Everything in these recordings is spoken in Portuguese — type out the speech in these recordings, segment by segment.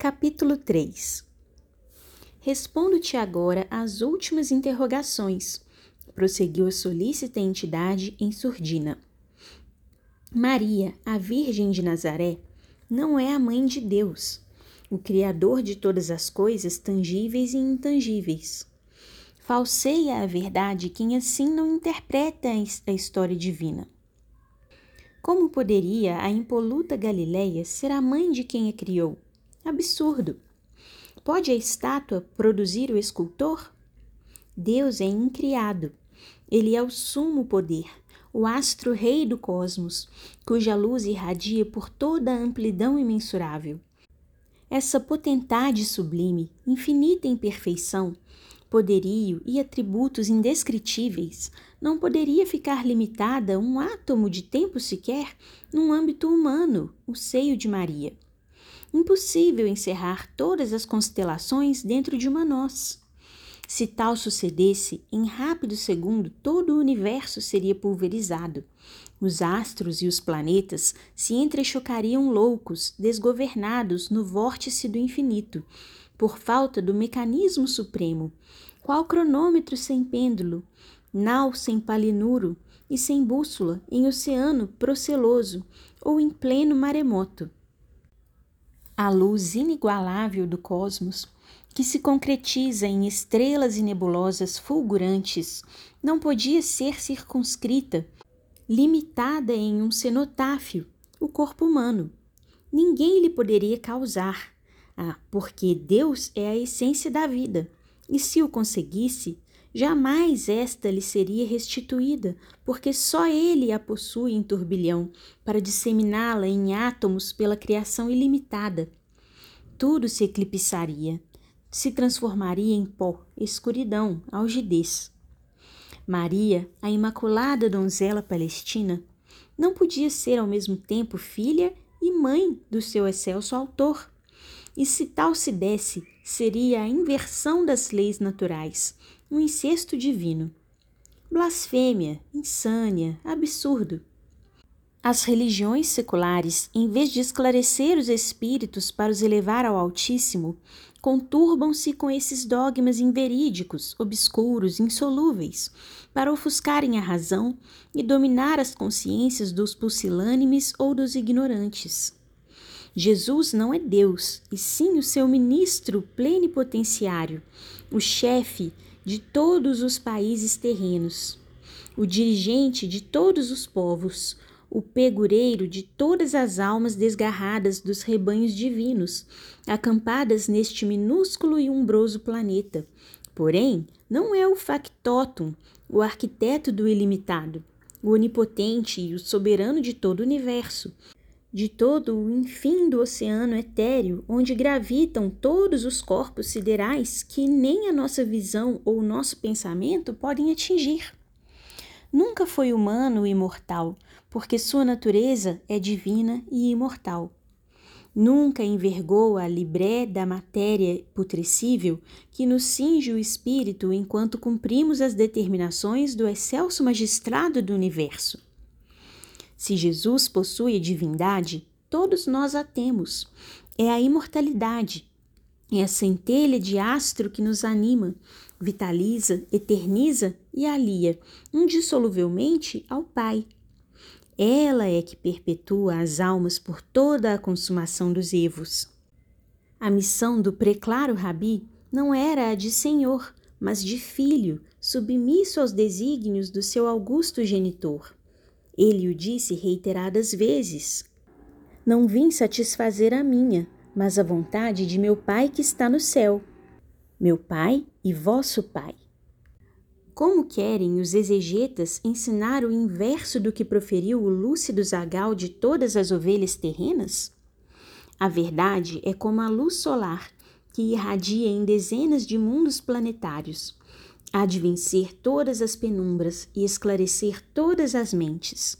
Capítulo 3 Respondo-te agora às últimas interrogações, prosseguiu a solícita entidade em surdina. Maria, a Virgem de Nazaré, não é a mãe de Deus, o Criador de todas as coisas tangíveis e intangíveis. Falseia a verdade quem assim não interpreta a história divina. Como poderia a impoluta Galileia ser a mãe de quem a criou? Absurdo! Pode a estátua produzir o escultor? Deus é incriado. Ele é o sumo poder, o astro-rei do cosmos, cuja luz irradia por toda a amplidão imensurável. Essa potentade sublime, infinita em perfeição, poderio e atributos indescritíveis, não poderia ficar limitada um átomo de tempo sequer num âmbito humano, o seio de Maria. Impossível encerrar todas as constelações dentro de uma noz. Se tal sucedesse, em rápido segundo todo o universo seria pulverizado. Os astros e os planetas se entrechocariam loucos, desgovernados no vórtice do infinito, por falta do mecanismo supremo, qual cronômetro sem pêndulo, nau sem palinuro e sem bússola em oceano proceloso ou em pleno maremoto. A luz inigualável do cosmos que se concretiza em estrelas e nebulosas fulgurantes, não podia ser circunscrita, limitada em um cenotáfio, o corpo humano. Ninguém lhe poderia causar. Ah, porque Deus é a essência da vida, e se o conseguisse, jamais esta lhe seria restituída, porque só ele a possui em turbilhão, para disseminá-la em átomos pela criação ilimitada. Tudo se eclipsaria, se transformaria em pó, escuridão, algidez. Maria, a imaculada donzela palestina, não podia ser ao mesmo tempo filha e mãe do seu excelso autor. E se tal se desse, seria a inversão das leis naturais, um incesto divino. Blasfêmia, insânia, absurdo. As religiões seculares, em vez de esclarecer os espíritos para os elevar ao Altíssimo, conturbam-se com esses dogmas inverídicos, obscuros, insolúveis, para ofuscarem a razão e dominar as consciências dos pusilânimes ou dos ignorantes. Jesus não é Deus, e sim o seu ministro plenipotenciário, o chefe de todos os países terrenos, o dirigente de todos os povos, o pegureiro de todas as almas desgarradas dos rebanhos divinos, acampadas neste minúsculo e umbroso planeta. Porém, não é o factotum, o arquiteto do ilimitado, o onipotente e o soberano de todo o universo, de todo o enfim do oceano etéreo, onde gravitam todos os corpos siderais que nem a nossa visão ou o nosso pensamento podem atingir. Nunca foi humano e imortal, porque sua natureza é divina e imortal. Nunca envergou a libré da matéria putrescível que nos cinge o espírito enquanto cumprimos as determinações do excelso magistrado do universo. Se Jesus possui divindade, todos nós a temos. É a imortalidade, é a centelha de astro que nos anima, vitaliza, eterniza e alia indissoluvelmente ao Pai. Ela é que perpetua as almas por toda a consumação dos evos. A missão do preclaro Rabi não era a de senhor, mas de filho, submisso aos desígnios do seu augusto genitor. Ele o disse reiteradas vezes: Não vim satisfazer a minha, mas a vontade de meu Pai que está no céu. Meu Pai e vosso Pai. Como querem os exegetas ensinar o inverso do que proferiu o lúcido zagal de todas as ovelhas terrenas? A verdade é como a luz solar que irradia em dezenas de mundos planetários. Há de vencer todas as penumbras e esclarecer todas as mentes.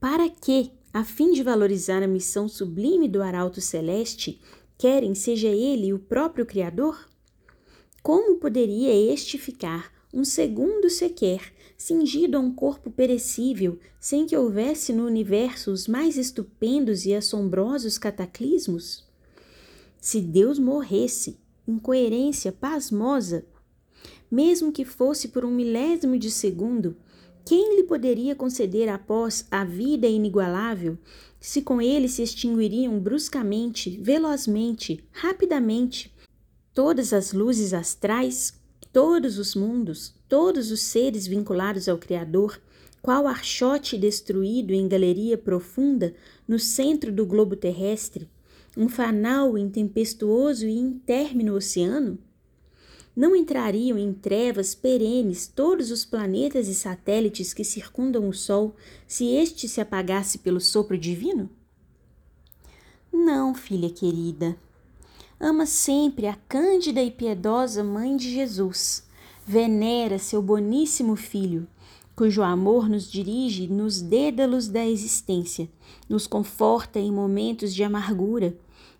Para que, a fim de valorizar a missão sublime do arauto celeste, querem seja ele o próprio Criador? Como poderia este ficar um segundo sequer, cingido a um corpo perecível, sem que houvesse no universo os mais estupendos e assombrosos cataclismos? Se Deus morresse, incoerência pasmosa, mesmo que fosse por um milésimo de segundo, quem lhe poderia conceder após a vida inigualável, se com ele se extinguiriam bruscamente, velozmente, rapidamente, todas as luzes astrais, todos os mundos, todos os seres vinculados ao Criador, qual archote destruído em galeria profunda no centro do globo terrestre, um fanal em tempestuoso e intérmino oceano? Não entrariam em trevas perenes todos os planetas e satélites que circundam o Sol se este se apagasse pelo sopro divino? Não, filha querida. Ama sempre a cândida e piedosa Mãe de Jesus. Venera seu boníssimo Filho, cujo amor nos dirige nos dédalos da existência, nos conforta em momentos de amargura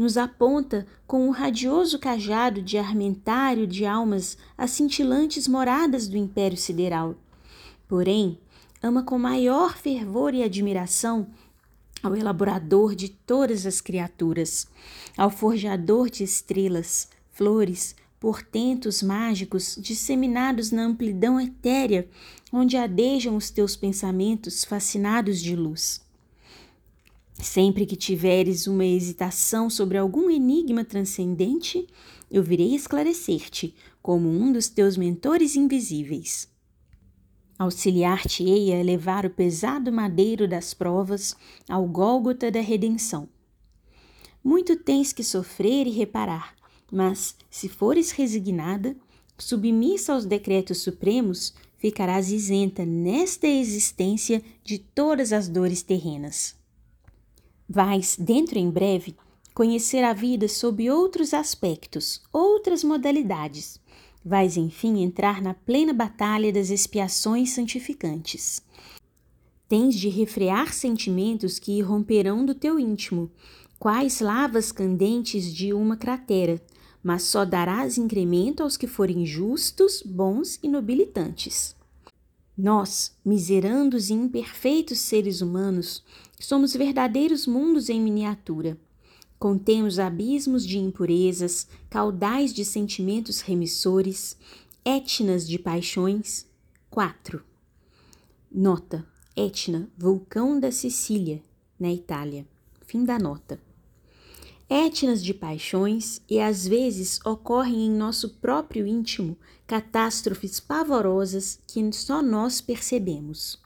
nos aponta com um radioso cajado de armentário de almas as cintilantes moradas do império sideral. Porém, ama com maior fervor e admiração ao elaborador de todas as criaturas, ao forjador de estrelas, flores, portentos mágicos disseminados na amplidão etérea, onde adejam os teus pensamentos fascinados de luz. Sempre que tiveres uma hesitação sobre algum enigma transcendente, eu virei esclarecer-te como um dos teus mentores invisíveis. Auxiliar-te-ei a elevar o pesado madeiro das provas ao Gólgota da redenção. Muito tens que sofrer e reparar, mas, se fores resignada, submissa aos decretos supremos, ficarás isenta nesta existência de todas as dores terrenas. Vais, dentro em breve, conhecer a vida sob outros aspectos, outras modalidades. Vais, enfim, entrar na plena batalha das expiações santificantes. Tens de refrear sentimentos que irromperão do teu íntimo, quais lavas candentes de uma cratera, mas só darás incremento aos que forem justos, bons e nobilitantes. Nós, miserandos e imperfeitos seres humanos, somos verdadeiros mundos em miniatura. Contemos abismos de impurezas, caudais de sentimentos remissores, etnas de paixões. 4. Nota: Etna, vulcão da Sicília, na Itália. Fim da nota etnas de paixões e às vezes ocorrem em nosso próprio íntimo catástrofes pavorosas que só nós percebemos.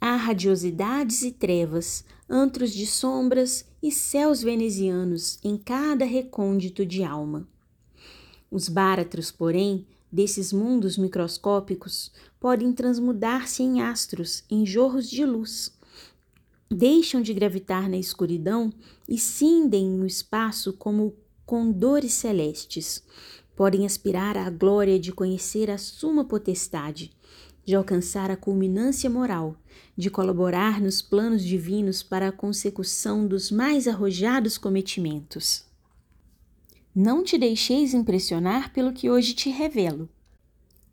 Há radiosidades e trevas, antros de sombras e céus venezianos em cada recôndito de alma. Os báratros, porém, desses mundos microscópicos podem transmudar-se em astros, em jorros de luz, deixam de gravitar na escuridão e cindem no espaço como condores celestes. Podem aspirar à glória de conhecer a suma potestade, de alcançar a culminância moral, de colaborar nos planos divinos para a consecução dos mais arrojados cometimentos. Não te deixeis impressionar pelo que hoje te revelo.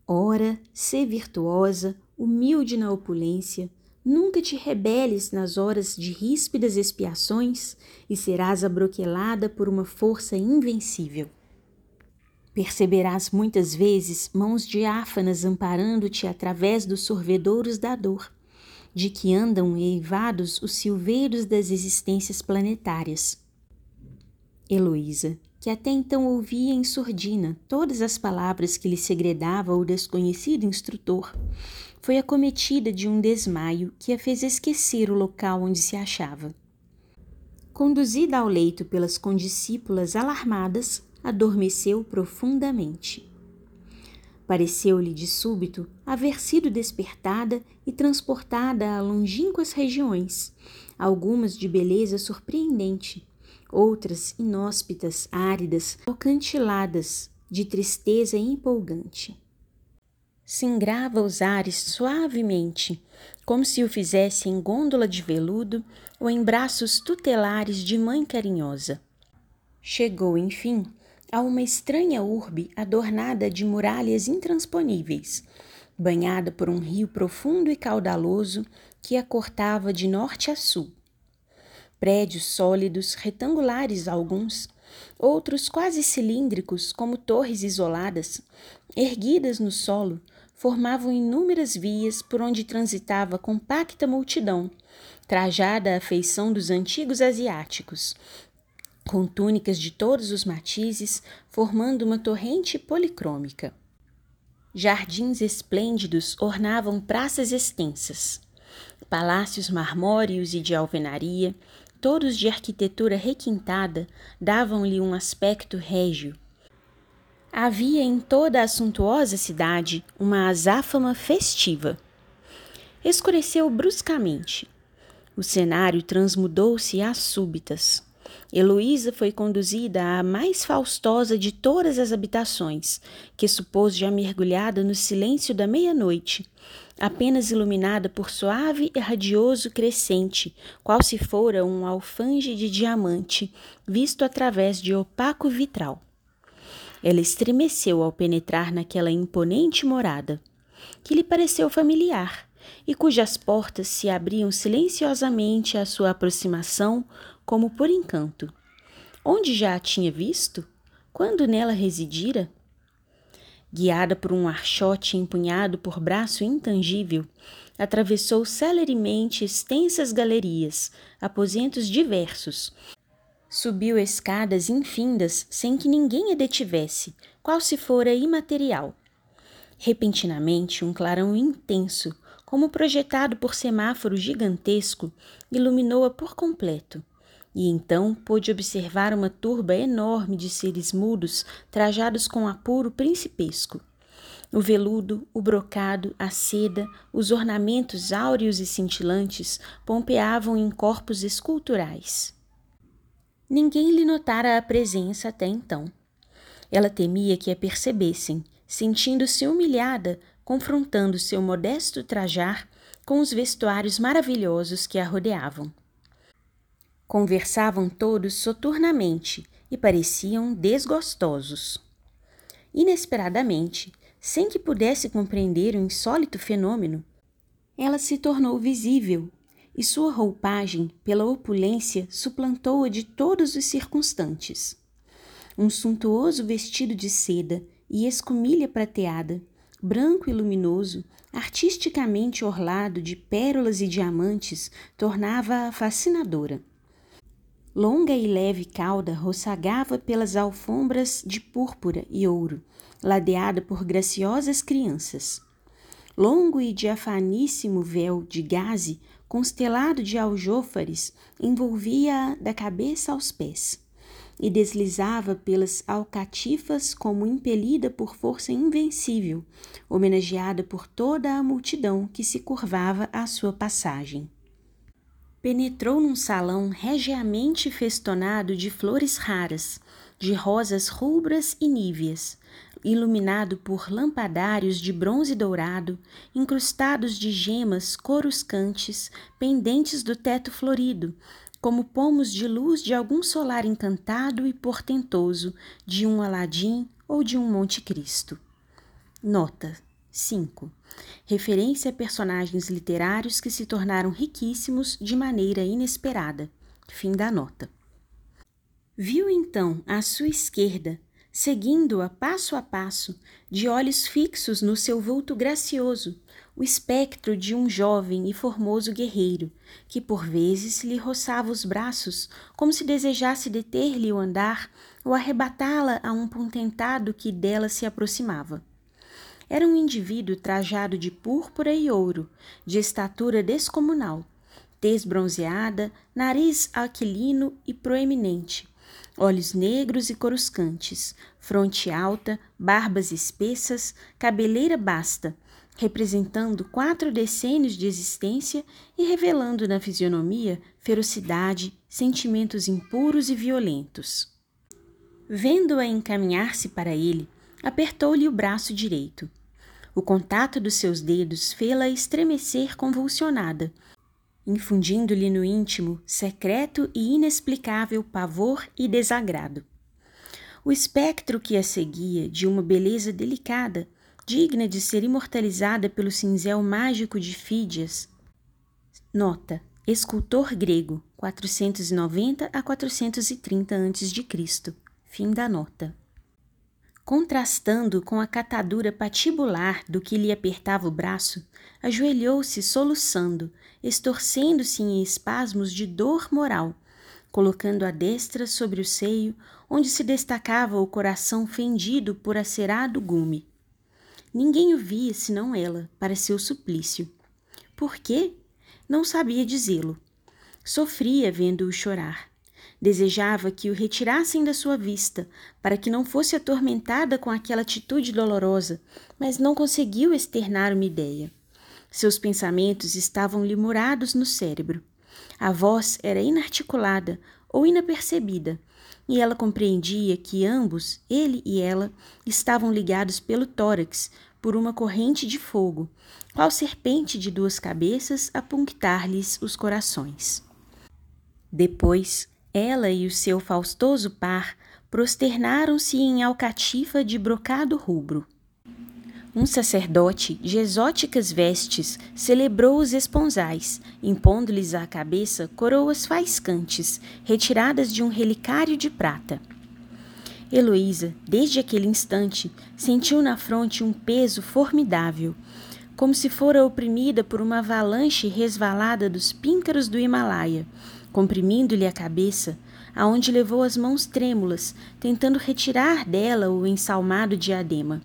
Ora, sê virtuosa, humilde na opulência, Nunca te rebeles nas horas de ríspidas expiações e serás abroquelada por uma força invencível. Perceberás muitas vezes mãos diáfanas amparando-te através dos sorvedouros da dor, de que andam eivados os silveiros das existências planetárias. Heloísa, que até então ouvia em surdina todas as palavras que lhe segredava o desconhecido instrutor, foi acometida de um desmaio que a fez esquecer o local onde se achava. Conduzida ao leito pelas condiscípulas alarmadas, adormeceu profundamente. Pareceu-lhe de súbito haver sido despertada e transportada a longínquas regiões, algumas de beleza surpreendente, outras inóspitas, áridas, alcantiladas, de tristeza empolgante singrava os ares suavemente, como se o fizesse em gôndola de veludo ou em braços tutelares de mãe carinhosa. Chegou, enfim, a uma estranha urbe adornada de muralhas intransponíveis, banhada por um rio profundo e caudaloso que a cortava de norte a sul. Prédios sólidos, retangulares alguns, outros quase cilíndricos, como torres isoladas, erguidas no solo, formavam inúmeras vias por onde transitava compacta multidão, trajada à feição dos antigos asiáticos, com túnicas de todos os matizes, formando uma torrente policrômica. Jardins esplêndidos ornavam praças extensas. Palácios marmóreos e de alvenaria, todos de arquitetura requintada, davam-lhe um aspecto régio. Havia em toda a suntuosa cidade uma azáfama festiva. Escureceu bruscamente. O cenário transmudou-se às súbitas. Heloísa foi conduzida à mais faustosa de todas as habitações, que supôs já mergulhada no silêncio da meia-noite, apenas iluminada por suave e radioso crescente, qual se fora um alfange de diamante, visto através de opaco vitral. Ela estremeceu ao penetrar naquela imponente morada, que lhe pareceu familiar, e cujas portas se abriam silenciosamente à sua aproximação como por encanto. Onde já a tinha visto? Quando nela residira? Guiada por um archote empunhado por braço intangível, atravessou celeremente extensas galerias, aposentos diversos. Subiu escadas infindas sem que ninguém a detivesse, qual se fora imaterial. Repentinamente, um clarão intenso, como projetado por semáforo gigantesco, iluminou-a por completo e então pôde observar uma turba enorme de seres mudos trajados com apuro principesco. O veludo, o brocado, a seda, os ornamentos áureos e cintilantes pompeavam em corpos esculturais. Ninguém lhe notara a presença até então. Ela temia que a percebessem, sentindo-se humilhada, confrontando seu modesto trajar com os vestuários maravilhosos que a rodeavam. Conversavam todos soturnamente e pareciam desgostosos. Inesperadamente, sem que pudesse compreender o insólito fenômeno, ela se tornou visível e sua roupagem, pela opulência, suplantou-a de todos os circunstantes. Um suntuoso vestido de seda e escumilha prateada, branco e luminoso, artisticamente orlado de pérolas e diamantes, tornava-a fascinadora. Longa e leve cauda roçagava pelas alfombras de púrpura e ouro, ladeada por graciosas crianças. Longo e diafaníssimo véu de gaze, constelado de aljôfares, envolvia-a da cabeça aos pés e deslizava pelas alcatifas como impelida por força invencível, homenageada por toda a multidão que se curvava à sua passagem. Penetrou num salão regiamente festonado de flores raras, de rosas rubras e níveas, iluminado por lampadários de bronze dourado, incrustados de gemas coruscantes, pendentes do teto florido, como pomos de luz de algum solar encantado e portentoso, de um Aladim ou de um Monte Cristo. Nota 5. Referência a personagens literários que se tornaram riquíssimos de maneira inesperada. Fim da nota. Viu então à sua esquerda, seguindo-a passo a passo, de olhos fixos no seu vulto gracioso, o espectro de um jovem e formoso guerreiro, que por vezes lhe roçava os braços, como se desejasse deter-lhe o andar ou arrebatá-la a um potentado que dela se aproximava. Era um indivíduo trajado de púrpura e ouro, de estatura descomunal, tez bronzeada, nariz aquilino e proeminente, olhos negros e coruscantes, fronte alta, barbas espessas, cabeleira basta, representando quatro decênios de existência e revelando na fisionomia ferocidade, sentimentos impuros e violentos. Vendo-a encaminhar-se para ele, apertou-lhe o braço direito. O contato dos seus dedos fê-la estremecer convulsionada, infundindo-lhe no íntimo secreto e inexplicável pavor e desagrado. O espectro que a seguia, de uma beleza delicada, digna de ser imortalizada pelo cinzel mágico de Fídias. Nota: escultor grego, 490 a 430 a.C Fim da nota. Contrastando com a catadura patibular do que lhe apertava o braço, ajoelhou-se soluçando, estorcendo-se em espasmos de dor moral, colocando a destra sobre o seio, onde se destacava o coração fendido por acerado gume. Ninguém o via senão ela, para seu suplício. Por quê? Não sabia dizê-lo. Sofria vendo-o chorar. Desejava que o retirassem da sua vista, para que não fosse atormentada com aquela atitude dolorosa, mas não conseguiu externar uma ideia. Seus pensamentos estavam-lhe murados no cérebro. A voz era inarticulada ou inapercebida, e ela compreendia que ambos, ele e ela, estavam ligados pelo tórax por uma corrente de fogo, qual serpente de duas cabeças a punctar-lhes os corações. Depois, ela e o seu faustoso par prosternaram-se em alcatifa de brocado rubro. Um sacerdote, de exóticas vestes, celebrou os esponsais, impondo-lhes à cabeça coroas faiscantes, retiradas de um relicário de prata. Heloísa, desde aquele instante, sentiu na fronte um peso formidável, como se fora oprimida por uma avalanche resvalada dos píncaros do Himalaia, comprimindo-lhe a cabeça, aonde levou as mãos trêmulas, tentando retirar dela o ensalmado diadema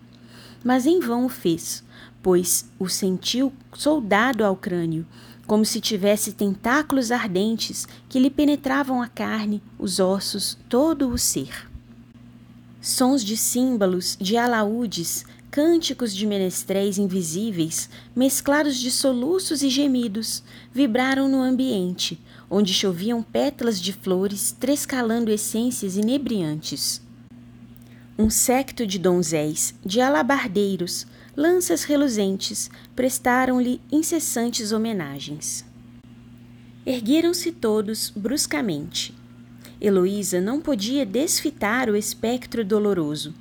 mas em vão o fez, pois o sentiu soldado ao crânio, como se tivesse tentáculos ardentes que lhe penetravam a carne, os ossos, todo o ser. Sons de símbolos, de alaúdes, cânticos de menestréis invisíveis, mesclados de soluços e gemidos, vibraram no ambiente, onde choviam pétalas de flores trescalando essências inebriantes um séquito de donzéis, de alabardeiros, lanças reluzentes, prestaram-lhe incessantes homenagens. Ergueram-se todos bruscamente. Heloísa não podia desfitar o espectro doloroso.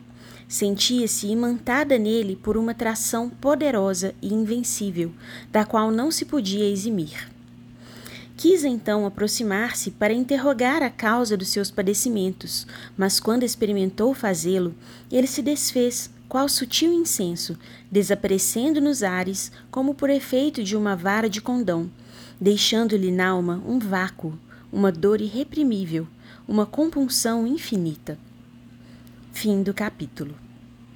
Sentia-se imantada nele por uma tração poderosa e invencível, da qual não se podia eximir. Quis então aproximar-se para interrogar a causa dos seus padecimentos, mas quando experimentou fazê-lo, ele se desfez, qual sutil incenso, desaparecendo nos ares como por efeito de uma vara de condão, deixando-lhe n'alma um vácuo, uma dor irreprimível, uma compunção infinita. Fim do capítulo.